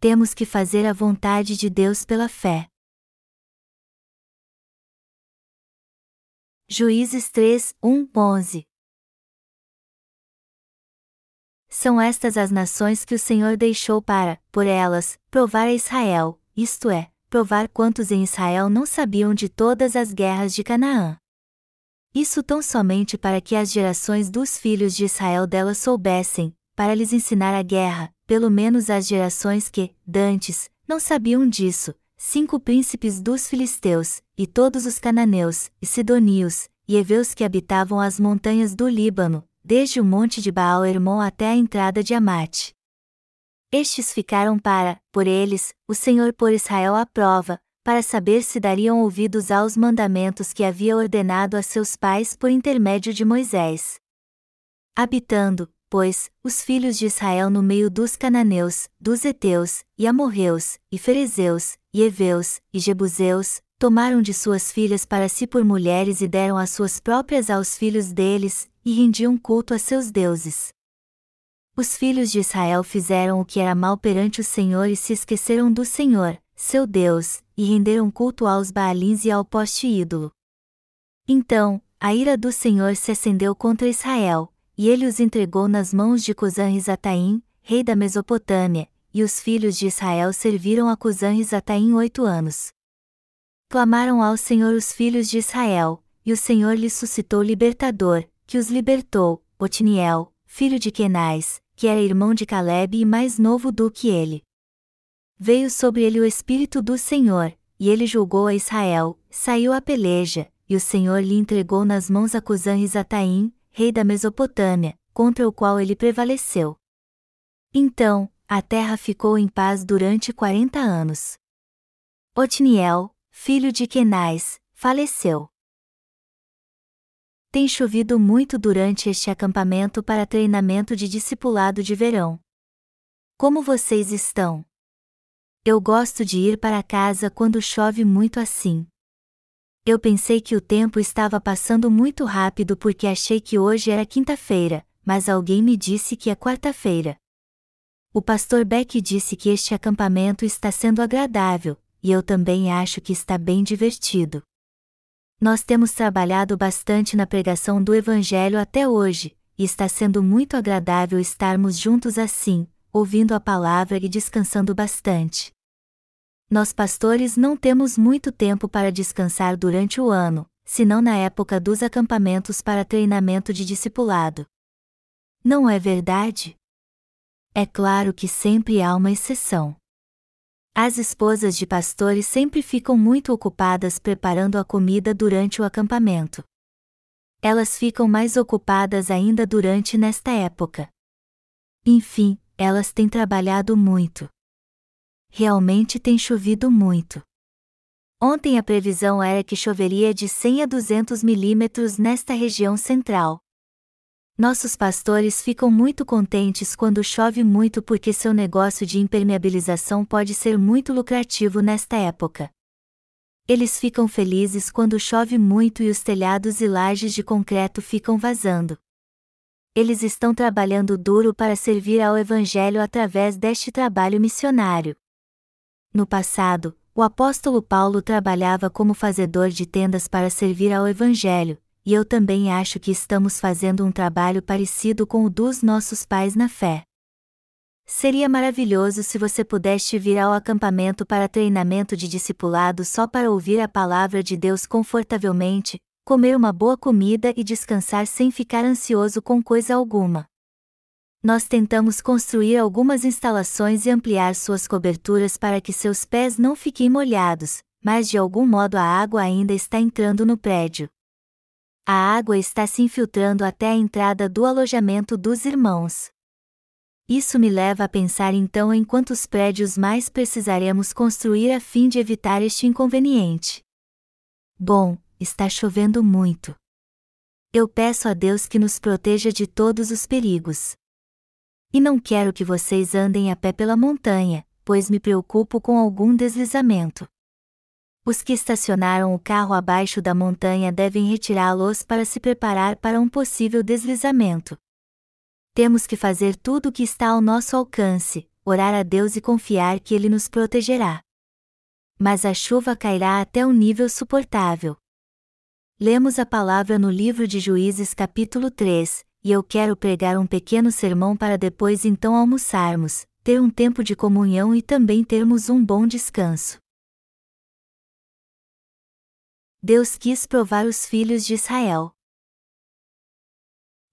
temos que fazer a vontade de Deus pela fé. Juízes 3, 1, 11 São estas as nações que o Senhor deixou para, por elas, provar a Israel, isto é, provar quantos em Israel não sabiam de todas as guerras de Canaã. Isso tão somente para que as gerações dos filhos de Israel dela soubessem, para lhes ensinar a guerra, pelo menos as gerações que, dantes, não sabiam disso, cinco príncipes dos filisteus, e todos os cananeus, e sidonios, e heveus que habitavam as montanhas do Líbano, desde o monte de Baal Hermon até a entrada de Amate. Estes ficaram para, por eles, o Senhor por Israel à prova, para saber se dariam ouvidos aos mandamentos que havia ordenado a seus pais por intermédio de Moisés. Habitando, pois, os filhos de Israel no meio dos cananeus, dos heteus, e amorreus, e ferezeus, e heveus, e jebuseus, tomaram de suas filhas para si por mulheres e deram as suas próprias aos filhos deles, e rendiam culto a seus deuses. Os filhos de Israel fizeram o que era mal perante o Senhor e se esqueceram do Senhor, seu Deus, e renderam culto aos Baalins e ao poste ídolo. Então, a ira do Senhor se acendeu contra Israel, e ele os entregou nas mãos de Cusã-Risataim, rei da Mesopotâmia, e os filhos de Israel serviram a Cusã-Risataim oito anos. Clamaram ao Senhor os filhos de Israel, e o Senhor lhes suscitou libertador, que os libertou, Otiniel, filho de Kenais, que era irmão de Caleb e mais novo do que ele. Veio sobre ele o Espírito do Senhor, e ele julgou a Israel, saiu a peleja, e o Senhor lhe entregou nas mãos a Cusã-Risataim, rei da Mesopotâmia, contra o qual ele prevaleceu. Então, a terra ficou em paz durante quarenta anos. Otniel, filho de Kenais, faleceu. Tem chovido muito durante este acampamento para treinamento de discipulado de verão. Como vocês estão? Eu gosto de ir para casa quando chove muito assim. Eu pensei que o tempo estava passando muito rápido porque achei que hoje era quinta-feira, mas alguém me disse que é quarta-feira. O pastor Beck disse que este acampamento está sendo agradável, e eu também acho que está bem divertido. Nós temos trabalhado bastante na pregação do Evangelho até hoje, e está sendo muito agradável estarmos juntos assim, ouvindo a palavra e descansando bastante. Nós pastores não temos muito tempo para descansar durante o ano, senão na época dos acampamentos para treinamento de discipulado. Não é verdade? É claro que sempre há uma exceção. As esposas de pastores sempre ficam muito ocupadas preparando a comida durante o acampamento. Elas ficam mais ocupadas ainda durante nesta época. Enfim, elas têm trabalhado muito realmente tem chovido muito. Ontem a previsão era que choveria de 100 a 200 milímetros nesta região central. Nossos pastores ficam muito contentes quando chove muito porque seu negócio de impermeabilização pode ser muito lucrativo nesta época. Eles ficam felizes quando chove muito e os telhados e lajes de concreto ficam vazando. Eles estão trabalhando duro para servir ao Evangelho através deste trabalho missionário. No passado, o apóstolo Paulo trabalhava como fazedor de tendas para servir ao Evangelho, e eu também acho que estamos fazendo um trabalho parecido com o dos nossos pais na fé. Seria maravilhoso se você pudesse vir ao acampamento para treinamento de discipulado só para ouvir a palavra de Deus confortavelmente, comer uma boa comida e descansar sem ficar ansioso com coisa alguma nós tentamos construir algumas instalações e ampliar suas coberturas para que seus pés não fiquem molhados, mas de algum modo a água ainda está entrando no prédio. A água está se infiltrando até a entrada do alojamento dos irmãos. Isso me leva a pensar então em quantos prédios mais precisaremos construir a fim de evitar este inconveniente. Bom, está chovendo muito. Eu peço a Deus que nos proteja de todos os perigos. E não quero que vocês andem a pé pela montanha, pois me preocupo com algum deslizamento. Os que estacionaram o carro abaixo da montanha devem retirá-los para se preparar para um possível deslizamento. Temos que fazer tudo o que está ao nosso alcance, orar a Deus e confiar que Ele nos protegerá. Mas a chuva cairá até um nível suportável. Lemos a palavra no livro de Juízes, capítulo 3, e eu quero pregar um pequeno sermão para depois então almoçarmos, ter um tempo de comunhão e também termos um bom descanso. Deus quis provar os filhos de Israel.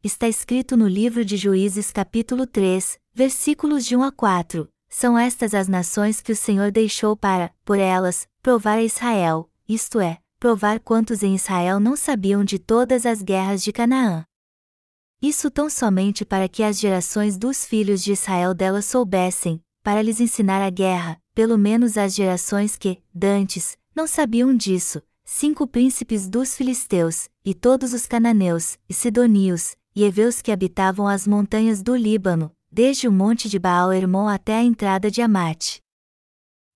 Está escrito no livro de Juízes, capítulo 3, versículos de 1 a 4. São estas as nações que o Senhor deixou para, por elas, provar a Israel, isto é, provar quantos em Israel não sabiam de todas as guerras de Canaã. Isso tão somente para que as gerações dos filhos de Israel dela soubessem, para lhes ensinar a guerra, pelo menos as gerações que, dantes, não sabiam disso, cinco príncipes dos filisteus, e todos os cananeus, e sidonios, e heveus que habitavam as montanhas do Líbano, desde o monte de Baal Hermon até a entrada de Amate.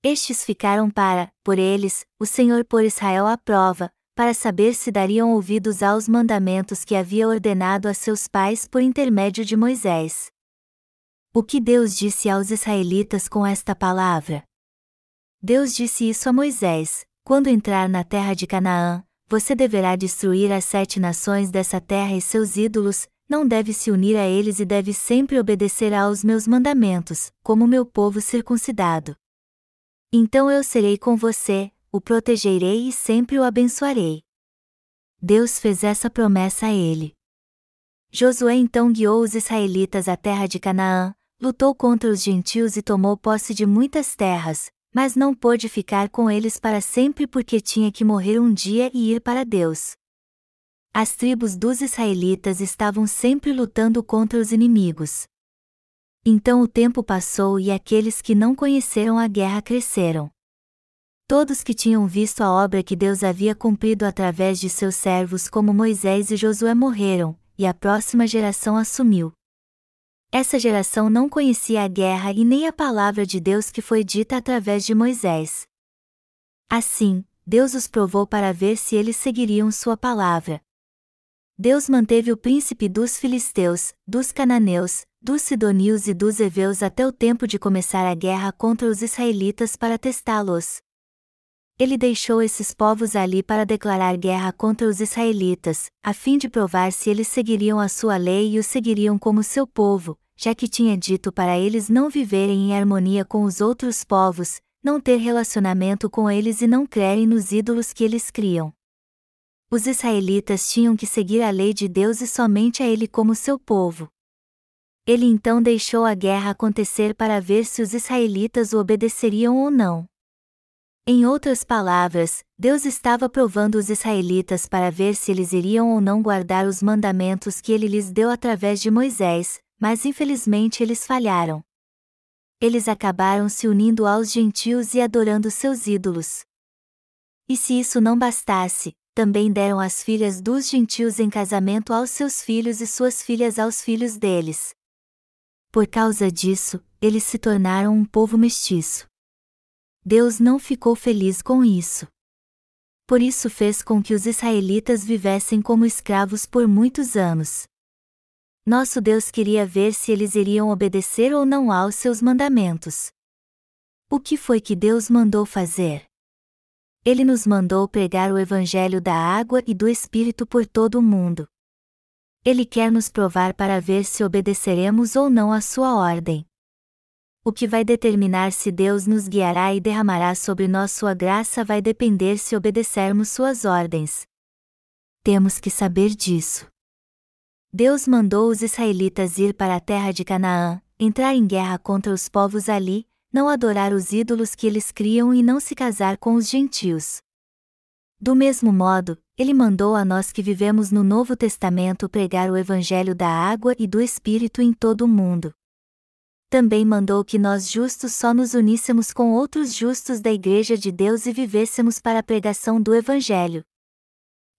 Estes ficaram para, por eles, o Senhor por Israel à prova, para saber se dariam ouvidos aos mandamentos que havia ordenado a seus pais por intermédio de Moisés. O que Deus disse aos israelitas com esta palavra? Deus disse isso a Moisés: quando entrar na terra de Canaã, você deverá destruir as sete nações dessa terra e seus ídolos, não deve se unir a eles e deve sempre obedecer aos meus mandamentos, como meu povo circuncidado. Então eu serei com você, o protegerei e sempre o abençoarei. Deus fez essa promessa a ele. Josué então guiou os israelitas à terra de Canaã, lutou contra os gentios e tomou posse de muitas terras, mas não pôde ficar com eles para sempre porque tinha que morrer um dia e ir para Deus. As tribos dos israelitas estavam sempre lutando contra os inimigos. Então o tempo passou e aqueles que não conheceram a guerra cresceram. Todos que tinham visto a obra que Deus havia cumprido através de seus servos como Moisés e Josué morreram, e a próxima geração assumiu. Essa geração não conhecia a guerra e nem a palavra de Deus que foi dita através de Moisés. Assim, Deus os provou para ver se eles seguiriam sua palavra. Deus manteve o príncipe dos filisteus, dos cananeus, dos sidonios e dos heveus até o tempo de começar a guerra contra os israelitas para testá-los. Ele deixou esses povos ali para declarar guerra contra os israelitas, a fim de provar se eles seguiriam a sua lei e o seguiriam como seu povo, já que tinha dito para eles não viverem em harmonia com os outros povos, não ter relacionamento com eles e não crerem nos ídolos que eles criam. Os israelitas tinham que seguir a lei de Deus e somente a ele como seu povo. Ele então deixou a guerra acontecer para ver se os israelitas o obedeceriam ou não. Em outras palavras, Deus estava provando os israelitas para ver se eles iriam ou não guardar os mandamentos que ele lhes deu através de Moisés, mas infelizmente eles falharam. Eles acabaram se unindo aos gentios e adorando seus ídolos. E se isso não bastasse, também deram as filhas dos gentios em casamento aos seus filhos e suas filhas aos filhos deles. Por causa disso, eles se tornaram um povo mestiço. Deus não ficou feliz com isso. Por isso fez com que os israelitas vivessem como escravos por muitos anos. Nosso Deus queria ver se eles iriam obedecer ou não aos seus mandamentos. O que foi que Deus mandou fazer? Ele nos mandou pregar o Evangelho da água e do Espírito por todo o mundo. Ele quer nos provar para ver se obedeceremos ou não à sua ordem o que vai determinar se Deus nos guiará e derramará sobre nós sua graça vai depender se obedecermos suas ordens. Temos que saber disso. Deus mandou os israelitas ir para a terra de Canaã, entrar em guerra contra os povos ali, não adorar os ídolos que eles criam e não se casar com os gentios. Do mesmo modo, ele mandou a nós que vivemos no Novo Testamento pregar o Evangelho da água e do Espírito em todo o mundo também mandou que nós justos só nos uníssemos com outros justos da Igreja de Deus e vivêssemos para a pregação do Evangelho.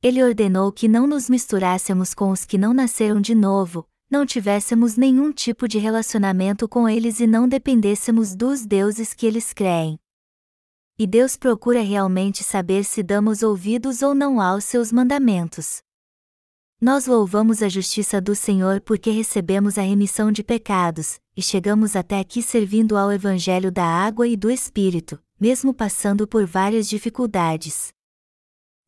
Ele ordenou que não nos misturássemos com os que não nasceram de novo, não tivéssemos nenhum tipo de relacionamento com eles e não dependêssemos dos deuses que eles creem. E Deus procura realmente saber se damos ouvidos ou não aos seus mandamentos. Nós louvamos a justiça do Senhor porque recebemos a remissão de pecados, e chegamos até aqui servindo ao Evangelho da água e do Espírito, mesmo passando por várias dificuldades.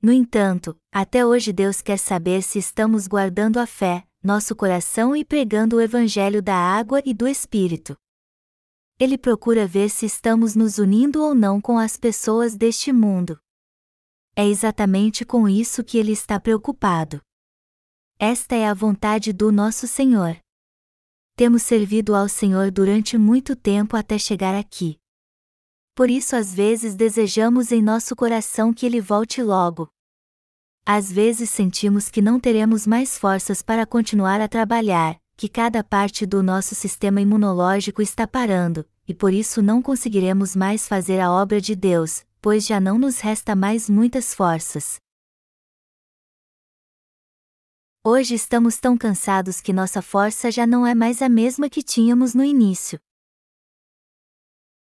No entanto, até hoje Deus quer saber se estamos guardando a fé, nosso coração e pregando o Evangelho da água e do Espírito. Ele procura ver se estamos nos unindo ou não com as pessoas deste mundo. É exatamente com isso que ele está preocupado. Esta é a vontade do nosso Senhor. Temos servido ao Senhor durante muito tempo até chegar aqui. Por isso, às vezes, desejamos em nosso coração que Ele volte logo. Às vezes sentimos que não teremos mais forças para continuar a trabalhar, que cada parte do nosso sistema imunológico está parando, e por isso não conseguiremos mais fazer a obra de Deus, pois já não nos resta mais muitas forças. Hoje estamos tão cansados que nossa força já não é mais a mesma que tínhamos no início.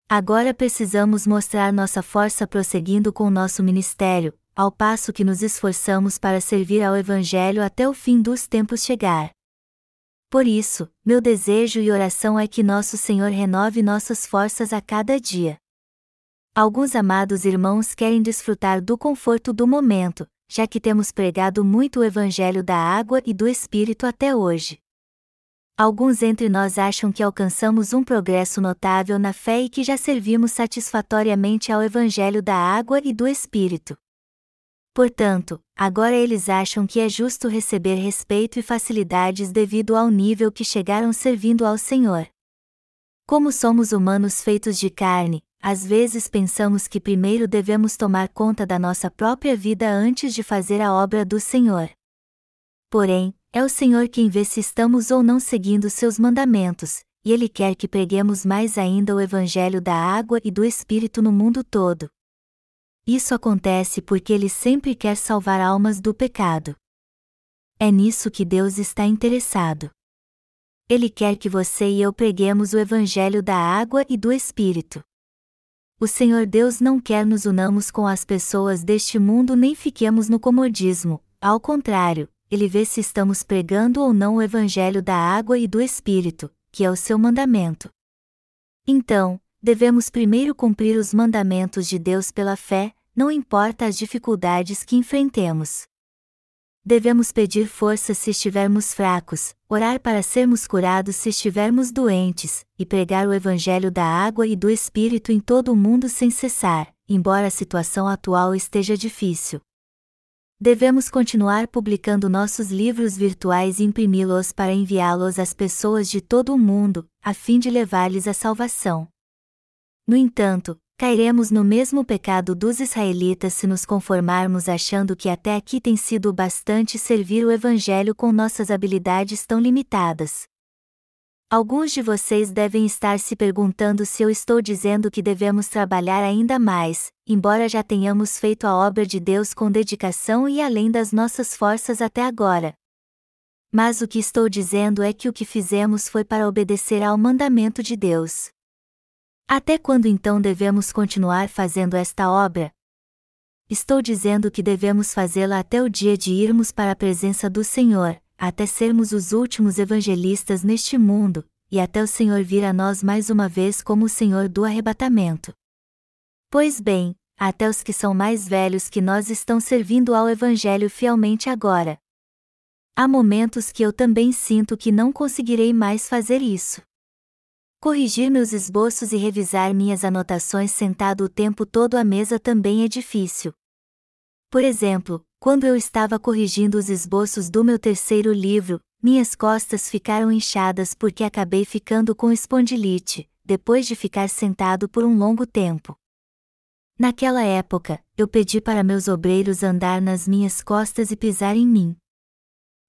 Agora precisamos mostrar nossa força prosseguindo com nosso ministério, ao passo que nos esforçamos para servir ao Evangelho até o fim dos tempos chegar. Por isso, meu desejo e oração é que nosso Senhor renove nossas forças a cada dia. Alguns amados irmãos querem desfrutar do conforto do momento, já que temos pregado muito o Evangelho da água e do Espírito até hoje. Alguns entre nós acham que alcançamos um progresso notável na fé e que já servimos satisfatoriamente ao Evangelho da água e do Espírito. Portanto, agora eles acham que é justo receber respeito e facilidades devido ao nível que chegaram servindo ao Senhor. Como somos humanos feitos de carne, às vezes pensamos que primeiro devemos tomar conta da nossa própria vida antes de fazer a obra do Senhor. Porém, é o Senhor quem vê se estamos ou não seguindo seus mandamentos, e Ele quer que preguemos mais ainda o Evangelho da água e do Espírito no mundo todo. Isso acontece porque Ele sempre quer salvar almas do pecado. É nisso que Deus está interessado. Ele quer que você e eu preguemos o Evangelho da água e do Espírito. O Senhor Deus não quer nos unamos com as pessoas deste mundo nem fiquemos no comodismo, ao contrário, ele vê se estamos pregando ou não o Evangelho da água e do Espírito, que é o seu mandamento. Então, devemos primeiro cumprir os mandamentos de Deus pela fé, não importa as dificuldades que enfrentemos. Devemos pedir força se estivermos fracos, orar para sermos curados se estivermos doentes, e pregar o Evangelho da água e do Espírito em todo o mundo sem cessar, embora a situação atual esteja difícil. Devemos continuar publicando nossos livros virtuais e imprimi-los para enviá-los às pessoas de todo o mundo, a fim de levar-lhes a salvação. No entanto, cairemos no mesmo pecado dos israelitas se nos conformarmos achando que até aqui tem sido bastante servir o Evangelho com nossas habilidades tão limitadas. Alguns de vocês devem estar se perguntando se eu estou dizendo que devemos trabalhar ainda mais, embora já tenhamos feito a obra de Deus com dedicação e além das nossas forças até agora. Mas o que estou dizendo é que o que fizemos foi para obedecer ao mandamento de Deus. Até quando então devemos continuar fazendo esta obra? Estou dizendo que devemos fazê-la até o dia de irmos para a presença do Senhor, até sermos os últimos evangelistas neste mundo, e até o Senhor vir a nós mais uma vez como o Senhor do arrebatamento. Pois bem, até os que são mais velhos que nós estão servindo ao Evangelho fielmente agora. Há momentos que eu também sinto que não conseguirei mais fazer isso. Corrigir meus esboços e revisar minhas anotações sentado o tempo todo à mesa também é difícil. Por exemplo, quando eu estava corrigindo os esboços do meu terceiro livro, minhas costas ficaram inchadas porque acabei ficando com espondilite, depois de ficar sentado por um longo tempo. Naquela época, eu pedi para meus obreiros andar nas minhas costas e pisar em mim.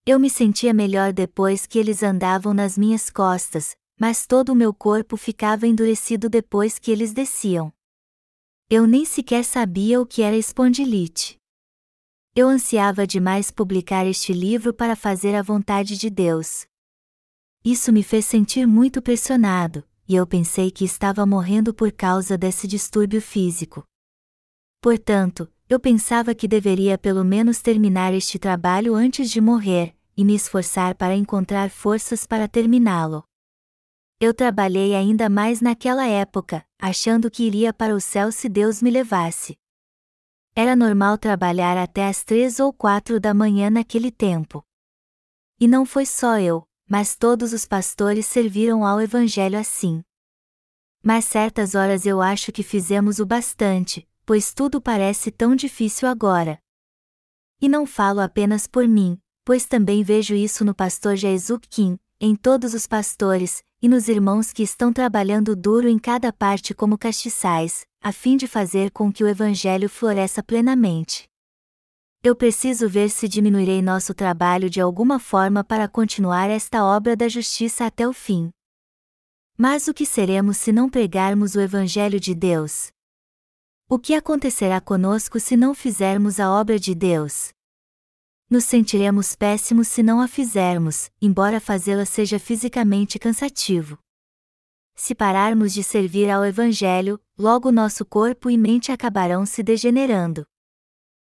Eu me sentia melhor depois que eles andavam nas minhas costas, mas todo o meu corpo ficava endurecido depois que eles desciam. Eu nem sequer sabia o que era espondilite. Eu ansiava demais publicar este livro para fazer a vontade de Deus. Isso me fez sentir muito pressionado, e eu pensei que estava morrendo por causa desse distúrbio físico. Portanto, eu pensava que deveria pelo menos terminar este trabalho antes de morrer, e me esforçar para encontrar forças para terminá-lo. Eu trabalhei ainda mais naquela época, achando que iria para o céu se Deus me levasse. Era normal trabalhar até as três ou quatro da manhã naquele tempo. E não foi só eu, mas todos os pastores serviram ao Evangelho assim. Mas certas horas eu acho que fizemos o bastante, pois tudo parece tão difícil agora. E não falo apenas por mim, pois também vejo isso no pastor Jesus Kim, em todos os pastores, e nos irmãos que estão trabalhando duro em cada parte como castiçais, a fim de fazer com que o Evangelho floresça plenamente. Eu preciso ver se diminuirei nosso trabalho de alguma forma para continuar esta obra da justiça até o fim. Mas o que seremos se não pregarmos o Evangelho de Deus? O que acontecerá conosco se não fizermos a obra de Deus? Nos sentiremos péssimos se não a fizermos, embora fazê-la seja fisicamente cansativo. Se pararmos de servir ao Evangelho, logo nosso corpo e mente acabarão se degenerando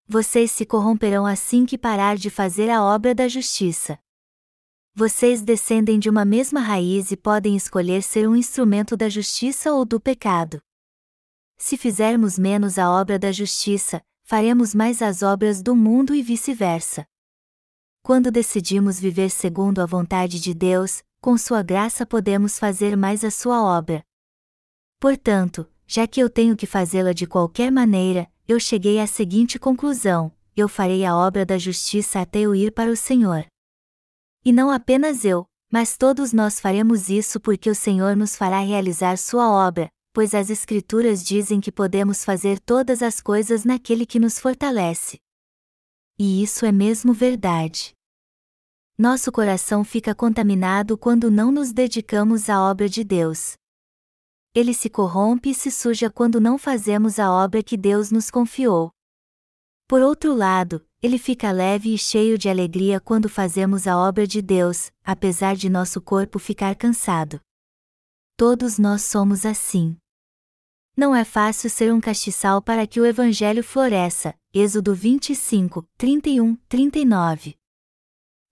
vocês se corromperão assim que parar de fazer a obra da justiça. Vocês descendem de uma mesma raiz e podem escolher ser um instrumento da justiça ou do pecado. Se fizermos menos a obra da justiça, faremos mais as obras do mundo e vice-versa. Quando decidimos viver segundo a vontade de Deus, com Sua graça podemos fazer mais a Sua obra. Portanto, já que eu tenho que fazê-la de qualquer maneira, eu cheguei à seguinte conclusão: eu farei a obra da justiça até eu ir para o Senhor. E não apenas eu, mas todos nós faremos isso porque o Senhor nos fará realizar sua obra, pois as Escrituras dizem que podemos fazer todas as coisas naquele que nos fortalece. E isso é mesmo verdade. Nosso coração fica contaminado quando não nos dedicamos à obra de Deus ele se corrompe e se suja quando não fazemos a obra que Deus nos confiou. Por outro lado, ele fica leve e cheio de alegria quando fazemos a obra de Deus, apesar de nosso corpo ficar cansado. Todos nós somos assim. Não é fácil ser um castiçal para que o Evangelho floresça. Êxodo 25, 31, 39.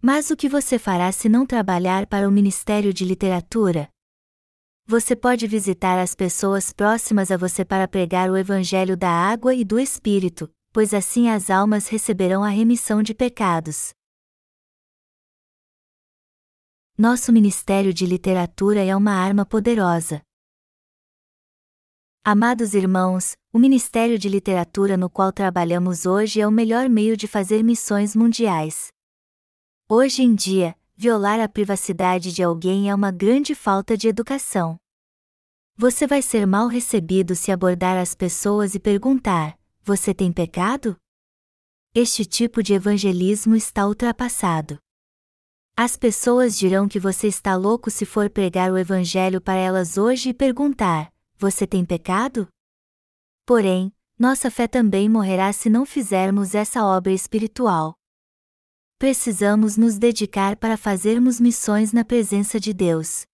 Mas o que você fará se não trabalhar para o Ministério de Literatura? Você pode visitar as pessoas próximas a você para pregar o Evangelho da água e do Espírito, pois assim as almas receberão a remissão de pecados. Nosso Ministério de Literatura é uma arma poderosa. Amados irmãos, o Ministério de Literatura no qual trabalhamos hoje é o melhor meio de fazer missões mundiais. Hoje em dia, violar a privacidade de alguém é uma grande falta de educação. Você vai ser mal recebido se abordar as pessoas e perguntar: Você tem pecado? Este tipo de evangelismo está ultrapassado. As pessoas dirão que você está louco se for pregar o evangelho para elas hoje e perguntar: Você tem pecado? Porém, nossa fé também morrerá se não fizermos essa obra espiritual precisamos nos dedicar para fazermos missões na presença de Deus.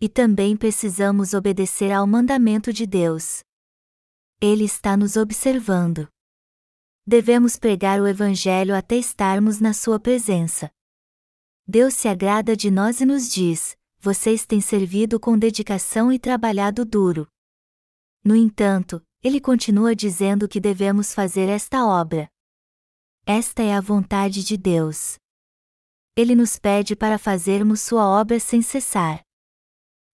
E também precisamos obedecer ao mandamento de Deus. Ele está nos observando. Devemos pregar o Evangelho até estarmos na Sua presença. Deus se agrada de nós e nos diz: Vocês têm servido com dedicação e trabalhado duro. No entanto, ele continua dizendo que devemos fazer esta obra. Esta é a vontade de Deus. Ele nos pede para fazermos sua obra sem cessar.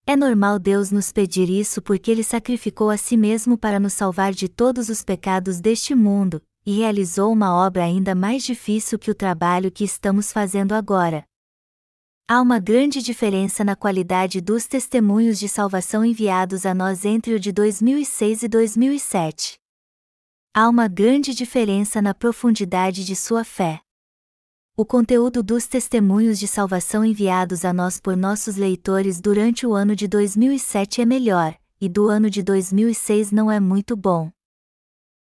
É normal Deus nos pedir isso porque ele sacrificou a si mesmo para nos salvar de todos os pecados deste mundo, e realizou uma obra ainda mais difícil que o trabalho que estamos fazendo agora. Há uma grande diferença na qualidade dos testemunhos de salvação enviados a nós entre o de 2006 e 2007 há uma grande diferença na profundidade de sua fé. O conteúdo dos testemunhos de salvação enviados a nós por nossos leitores durante o ano de 2007 é melhor, e do ano de 2006 não é muito bom.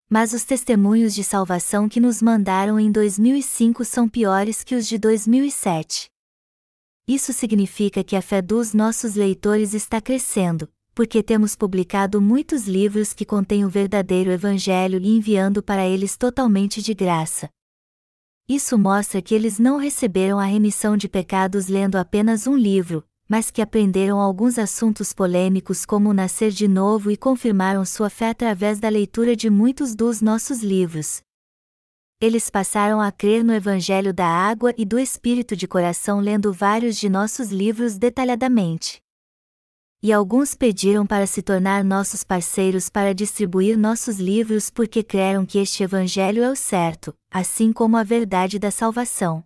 Mas os testemunhos de salvação que nos mandaram em 2005 são piores que os de 2007. Isso significa que a fé dos nossos leitores está crescendo, porque temos publicado muitos livros que contêm o verdadeiro Evangelho e enviando para eles totalmente de graça. Isso mostra que eles não receberam a remissão de pecados lendo apenas um livro, mas que aprenderam alguns assuntos polêmicos como nascer de novo e confirmaram sua fé através da leitura de muitos dos nossos livros. Eles passaram a crer no Evangelho da Água e do Espírito de coração lendo vários de nossos livros detalhadamente. E alguns pediram para se tornar nossos parceiros para distribuir nossos livros porque creram que este Evangelho é o certo, assim como a verdade da salvação.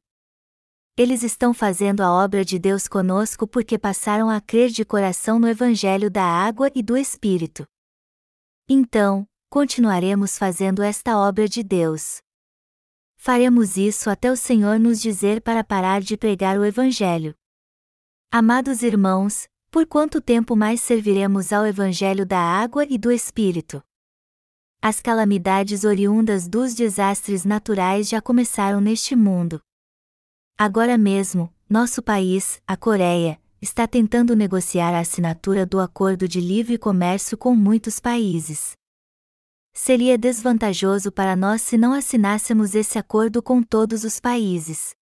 Eles estão fazendo a obra de Deus conosco porque passaram a crer de coração no Evangelho da água e do Espírito. Então, continuaremos fazendo esta obra de Deus. Faremos isso até o Senhor nos dizer para parar de pregar o Evangelho. Amados irmãos, por quanto tempo mais serviremos ao Evangelho da água e do Espírito? As calamidades oriundas dos desastres naturais já começaram neste mundo. Agora mesmo, nosso país, a Coreia, está tentando negociar a assinatura do Acordo de Livre Comércio com muitos países. Seria desvantajoso para nós se não assinássemos esse acordo com todos os países.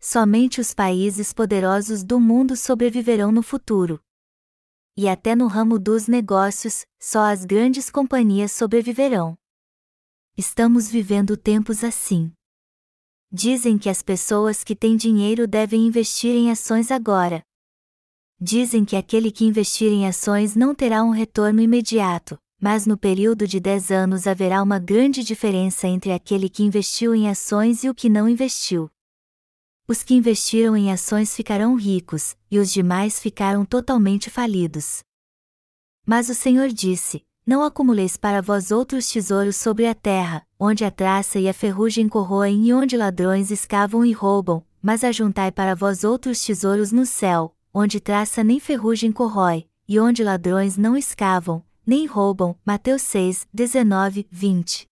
Somente os países poderosos do mundo sobreviverão no futuro. E até no ramo dos negócios, só as grandes companhias sobreviverão. Estamos vivendo tempos assim. Dizem que as pessoas que têm dinheiro devem investir em ações agora. Dizem que aquele que investir em ações não terá um retorno imediato, mas no período de 10 anos haverá uma grande diferença entre aquele que investiu em ações e o que não investiu. Os que investiram em ações ficarão ricos, e os demais ficaram totalmente falidos. Mas o Senhor disse: Não acumuleis para vós outros tesouros sobre a terra, onde a traça e a ferrugem corroem e onde ladrões escavam e roubam, mas ajuntai para vós outros tesouros no céu, onde traça nem ferrugem corrói, e onde ladrões não escavam, nem roubam. Mateus 6, 19, 20.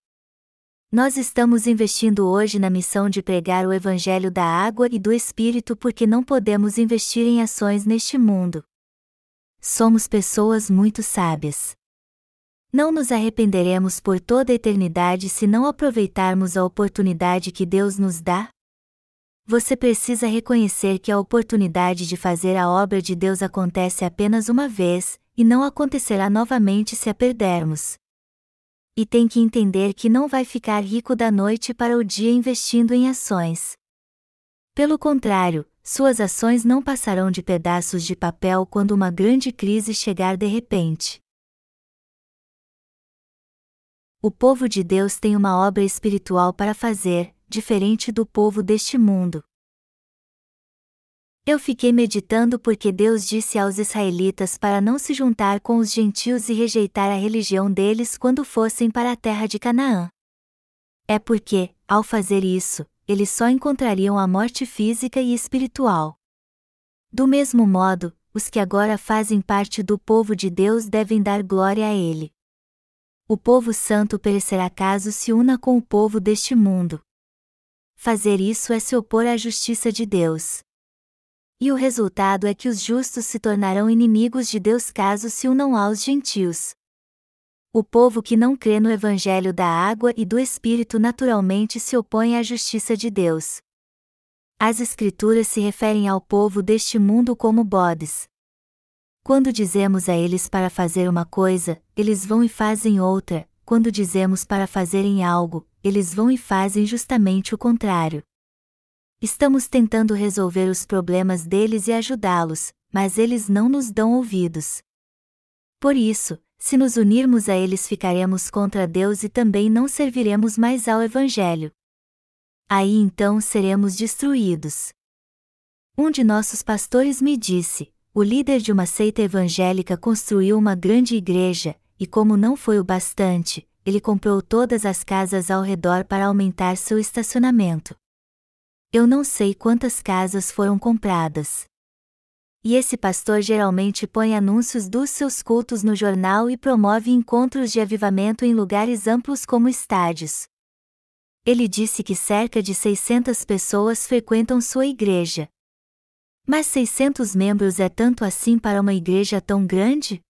Nós estamos investindo hoje na missão de pregar o Evangelho da água e do Espírito porque não podemos investir em ações neste mundo. Somos pessoas muito sábias. Não nos arrependeremos por toda a eternidade se não aproveitarmos a oportunidade que Deus nos dá? Você precisa reconhecer que a oportunidade de fazer a obra de Deus acontece apenas uma vez, e não acontecerá novamente se a perdermos. E tem que entender que não vai ficar rico da noite para o dia investindo em ações. Pelo contrário, suas ações não passarão de pedaços de papel quando uma grande crise chegar de repente. O povo de Deus tem uma obra espiritual para fazer, diferente do povo deste mundo. Eu fiquei meditando porque Deus disse aos israelitas para não se juntar com os gentios e rejeitar a religião deles quando fossem para a terra de Canaã. É porque, ao fazer isso, eles só encontrariam a morte física e espiritual. Do mesmo modo, os que agora fazem parte do povo de Deus devem dar glória a Ele. O povo santo perecerá caso se una com o povo deste mundo. Fazer isso é se opor à justiça de Deus. E o resultado é que os justos se tornarão inimigos de Deus caso se unam aos gentios. O povo que não crê no Evangelho da água e do Espírito naturalmente se opõe à justiça de Deus. As Escrituras se referem ao povo deste mundo como bodes. Quando dizemos a eles para fazer uma coisa, eles vão e fazem outra, quando dizemos para fazerem algo, eles vão e fazem justamente o contrário. Estamos tentando resolver os problemas deles e ajudá-los, mas eles não nos dão ouvidos. Por isso, se nos unirmos a eles, ficaremos contra Deus e também não serviremos mais ao Evangelho. Aí então seremos destruídos. Um de nossos pastores me disse: o líder de uma seita evangélica construiu uma grande igreja, e como não foi o bastante, ele comprou todas as casas ao redor para aumentar seu estacionamento. Eu não sei quantas casas foram compradas. E esse pastor geralmente põe anúncios dos seus cultos no jornal e promove encontros de avivamento em lugares amplos como estádios. Ele disse que cerca de 600 pessoas frequentam sua igreja. Mas 600 membros é tanto assim para uma igreja tão grande?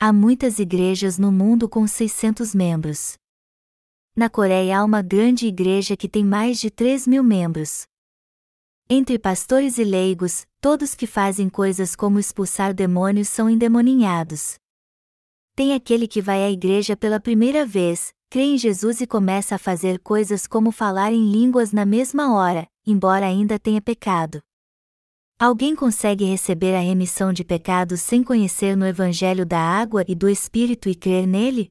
Há muitas igrejas no mundo com 600 membros. Na Coreia há uma grande igreja que tem mais de 3 mil membros. Entre pastores e leigos, todos que fazem coisas como expulsar demônios são endemoninhados. Tem aquele que vai à igreja pela primeira vez, crê em Jesus e começa a fazer coisas como falar em línguas na mesma hora, embora ainda tenha pecado. Alguém consegue receber a remissão de pecados sem conhecer no Evangelho da água e do Espírito e crer nele?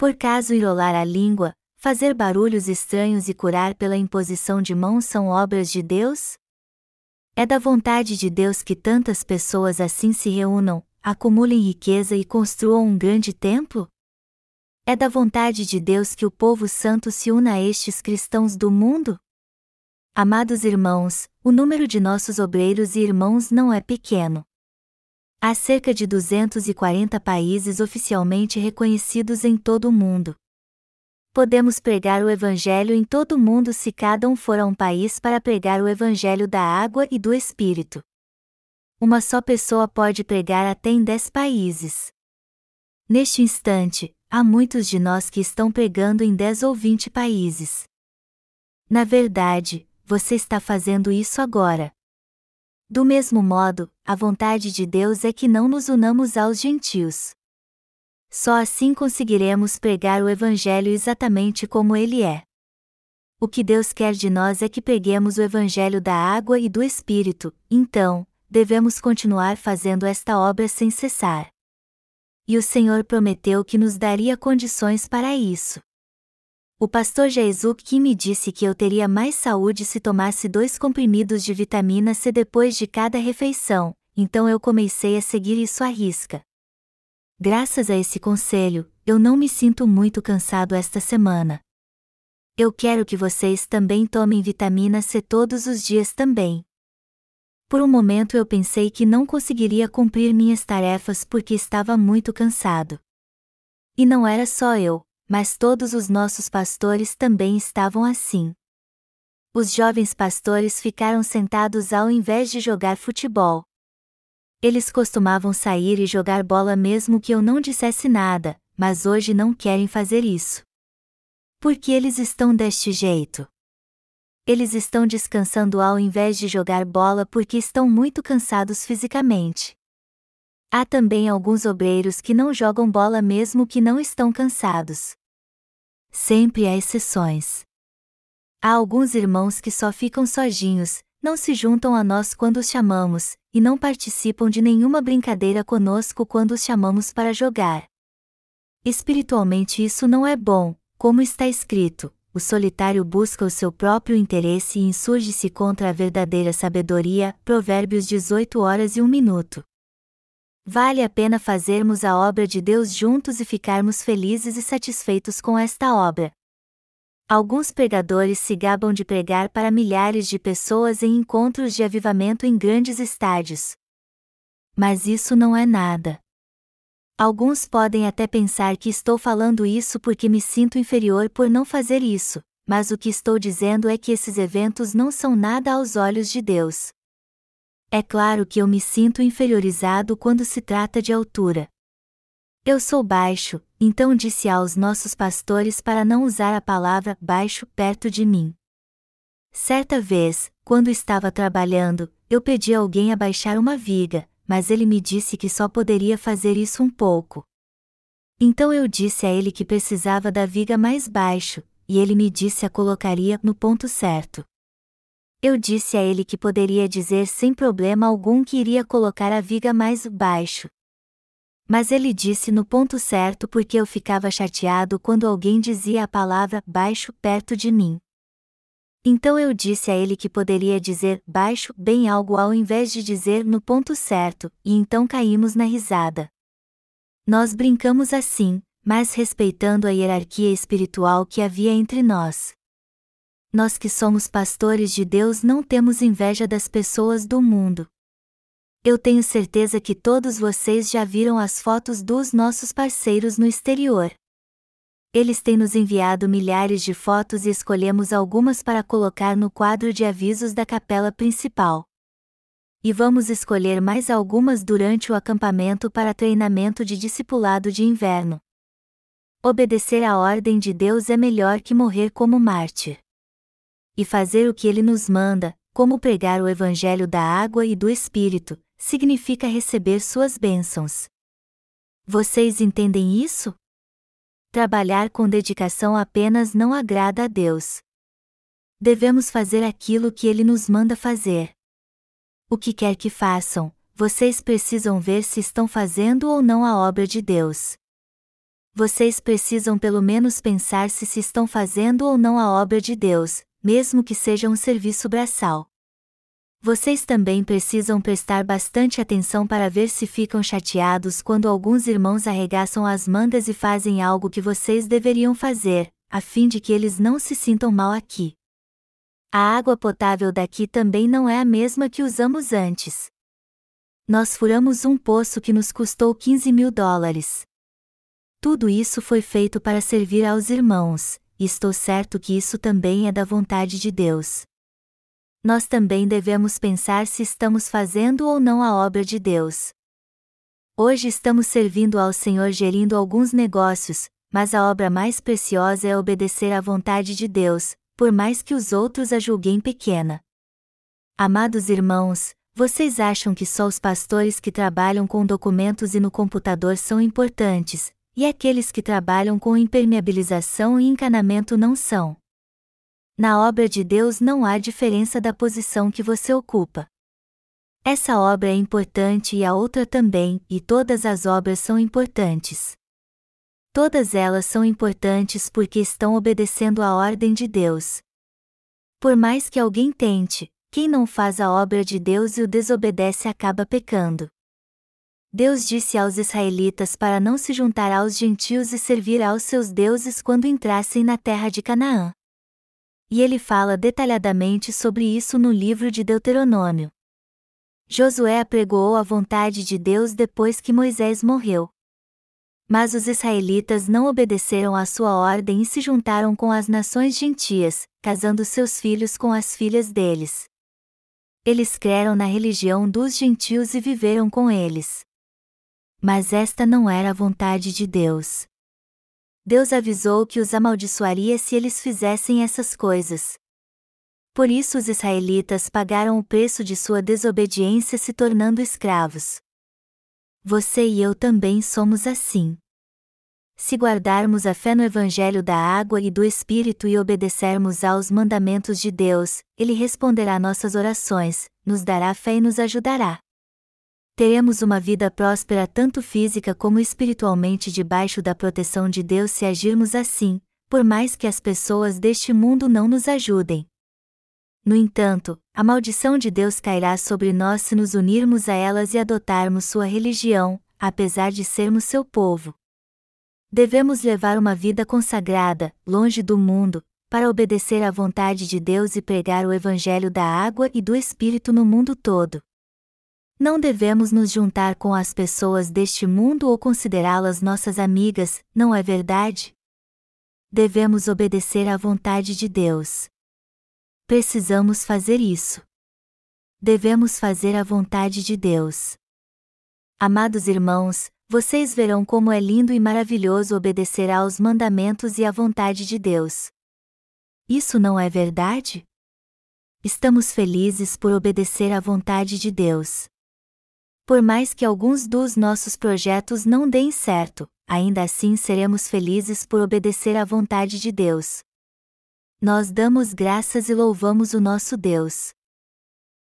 Por caso enrolar a língua, fazer barulhos estranhos e curar pela imposição de mãos são obras de Deus? É da vontade de Deus que tantas pessoas assim se reúnam, acumulem riqueza e construam um grande templo? É da vontade de Deus que o povo santo se una a estes cristãos do mundo? Amados irmãos, o número de nossos obreiros e irmãos não é pequeno. Há cerca de 240 países oficialmente reconhecidos em todo o mundo. Podemos pregar o Evangelho em todo o mundo se cada um for a um país para pregar o Evangelho da água e do Espírito. Uma só pessoa pode pregar até em dez países. Neste instante, há muitos de nós que estão pregando em dez ou vinte países. Na verdade, você está fazendo isso agora. Do mesmo modo, a vontade de Deus é que não nos unamos aos gentios. Só assim conseguiremos pregar o Evangelho exatamente como ele é. O que Deus quer de nós é que preguemos o Evangelho da água e do Espírito, então, devemos continuar fazendo esta obra sem cessar. E o Senhor prometeu que nos daria condições para isso. O pastor Jesus Kim me disse que eu teria mais saúde se tomasse dois comprimidos de vitamina C depois de cada refeição, então eu comecei a seguir isso à risca. Graças a esse conselho, eu não me sinto muito cansado esta semana. Eu quero que vocês também tomem vitamina C todos os dias também. Por um momento eu pensei que não conseguiria cumprir minhas tarefas porque estava muito cansado. E não era só eu, mas todos os nossos pastores também estavam assim. Os jovens pastores ficaram sentados ao invés de jogar futebol, eles costumavam sair e jogar bola mesmo que eu não dissesse nada, mas hoje não querem fazer isso. Por que eles estão deste jeito? Eles estão descansando ao invés de jogar bola porque estão muito cansados fisicamente. Há também alguns obreiros que não jogam bola mesmo que não estão cansados. Sempre há exceções. Há alguns irmãos que só ficam sozinhos, não se juntam a nós quando os chamamos, e não participam de nenhuma brincadeira conosco quando os chamamos para jogar. Espiritualmente isso não é bom, como está escrito: o solitário busca o seu próprio interesse e insurge-se contra a verdadeira sabedoria. Provérbios 18 horas e 1 minuto. Vale a pena fazermos a obra de Deus juntos e ficarmos felizes e satisfeitos com esta obra. Alguns pregadores se gabam de pregar para milhares de pessoas em encontros de avivamento em grandes estádios. Mas isso não é nada. Alguns podem até pensar que estou falando isso porque me sinto inferior por não fazer isso, mas o que estou dizendo é que esses eventos não são nada aos olhos de Deus. É claro que eu me sinto inferiorizado quando se trata de altura. Eu sou baixo, então disse aos nossos pastores para não usar a palavra baixo perto de mim. Certa vez, quando estava trabalhando, eu pedi a alguém a baixar uma viga, mas ele me disse que só poderia fazer isso um pouco. Então eu disse a ele que precisava da viga mais baixo, e ele me disse a colocaria no ponto certo. Eu disse a ele que poderia dizer sem problema algum que iria colocar a viga mais baixo, mas ele disse no ponto certo porque eu ficava chateado quando alguém dizia a palavra baixo perto de mim. Então eu disse a ele que poderia dizer baixo bem algo ao invés de dizer no ponto certo, e então caímos na risada. Nós brincamos assim, mas respeitando a hierarquia espiritual que havia entre nós. Nós que somos pastores de Deus não temos inveja das pessoas do mundo. Eu tenho certeza que todos vocês já viram as fotos dos nossos parceiros no exterior. Eles têm nos enviado milhares de fotos e escolhemos algumas para colocar no quadro de avisos da capela principal. E vamos escolher mais algumas durante o acampamento para treinamento de discipulado de inverno. Obedecer à ordem de Deus é melhor que morrer como mártir. E fazer o que ele nos manda, como pregar o Evangelho da água e do Espírito, significa receber suas bênçãos. Vocês entendem isso? Trabalhar com dedicação apenas não agrada a Deus. Devemos fazer aquilo que Ele nos manda fazer. O que quer que façam, vocês precisam ver se estão fazendo ou não a obra de Deus. Vocês precisam pelo menos pensar se se estão fazendo ou não a obra de Deus, mesmo que seja um serviço braçal. Vocês também precisam prestar bastante atenção para ver se ficam chateados quando alguns irmãos arregaçam as mangas e fazem algo que vocês deveriam fazer, a fim de que eles não se sintam mal aqui. A água potável daqui também não é a mesma que usamos antes. Nós furamos um poço que nos custou 15 mil dólares. Tudo isso foi feito para servir aos irmãos, e estou certo que isso também é da vontade de Deus. Nós também devemos pensar se estamos fazendo ou não a obra de Deus. Hoje estamos servindo ao Senhor gerindo alguns negócios, mas a obra mais preciosa é obedecer à vontade de Deus, por mais que os outros a julguem pequena. Amados irmãos, vocês acham que só os pastores que trabalham com documentos e no computador são importantes, e aqueles que trabalham com impermeabilização e encanamento não são. Na obra de Deus não há diferença da posição que você ocupa. Essa obra é importante e a outra também, e todas as obras são importantes. Todas elas são importantes porque estão obedecendo à ordem de Deus. Por mais que alguém tente, quem não faz a obra de Deus e o desobedece acaba pecando. Deus disse aos israelitas para não se juntar aos gentios e servir aos seus deuses quando entrassem na terra de Canaã. E ele fala detalhadamente sobre isso no livro de Deuteronômio. Josué apregoou a vontade de Deus depois que Moisés morreu. Mas os israelitas não obedeceram à sua ordem e se juntaram com as nações gentias, casando seus filhos com as filhas deles. Eles creram na religião dos gentios e viveram com eles. Mas esta não era a vontade de Deus. Deus avisou que os amaldiçoaria se eles fizessem essas coisas. Por isso os israelitas pagaram o preço de sua desobediência se tornando escravos. Você e eu também somos assim. Se guardarmos a fé no Evangelho da água e do Espírito e obedecermos aos mandamentos de Deus, Ele responderá nossas orações, nos dará fé e nos ajudará teremos uma vida próspera tanto física como espiritualmente debaixo da proteção de Deus se agirmos assim, por mais que as pessoas deste mundo não nos ajudem. No entanto, a maldição de Deus cairá sobre nós se nos unirmos a elas e adotarmos sua religião, apesar de sermos seu povo. Devemos levar uma vida consagrada, longe do mundo, para obedecer à vontade de Deus e pregar o Evangelho da água e do Espírito no mundo todo. Não devemos nos juntar com as pessoas deste mundo ou considerá-las nossas amigas, não é verdade? Devemos obedecer à vontade de Deus. Precisamos fazer isso. Devemos fazer a vontade de Deus. Amados irmãos, vocês verão como é lindo e maravilhoso obedecer aos mandamentos e à vontade de Deus. Isso não é verdade? Estamos felizes por obedecer à vontade de Deus. Por mais que alguns dos nossos projetos não deem certo, ainda assim seremos felizes por obedecer à vontade de Deus. Nós damos graças e louvamos o nosso Deus.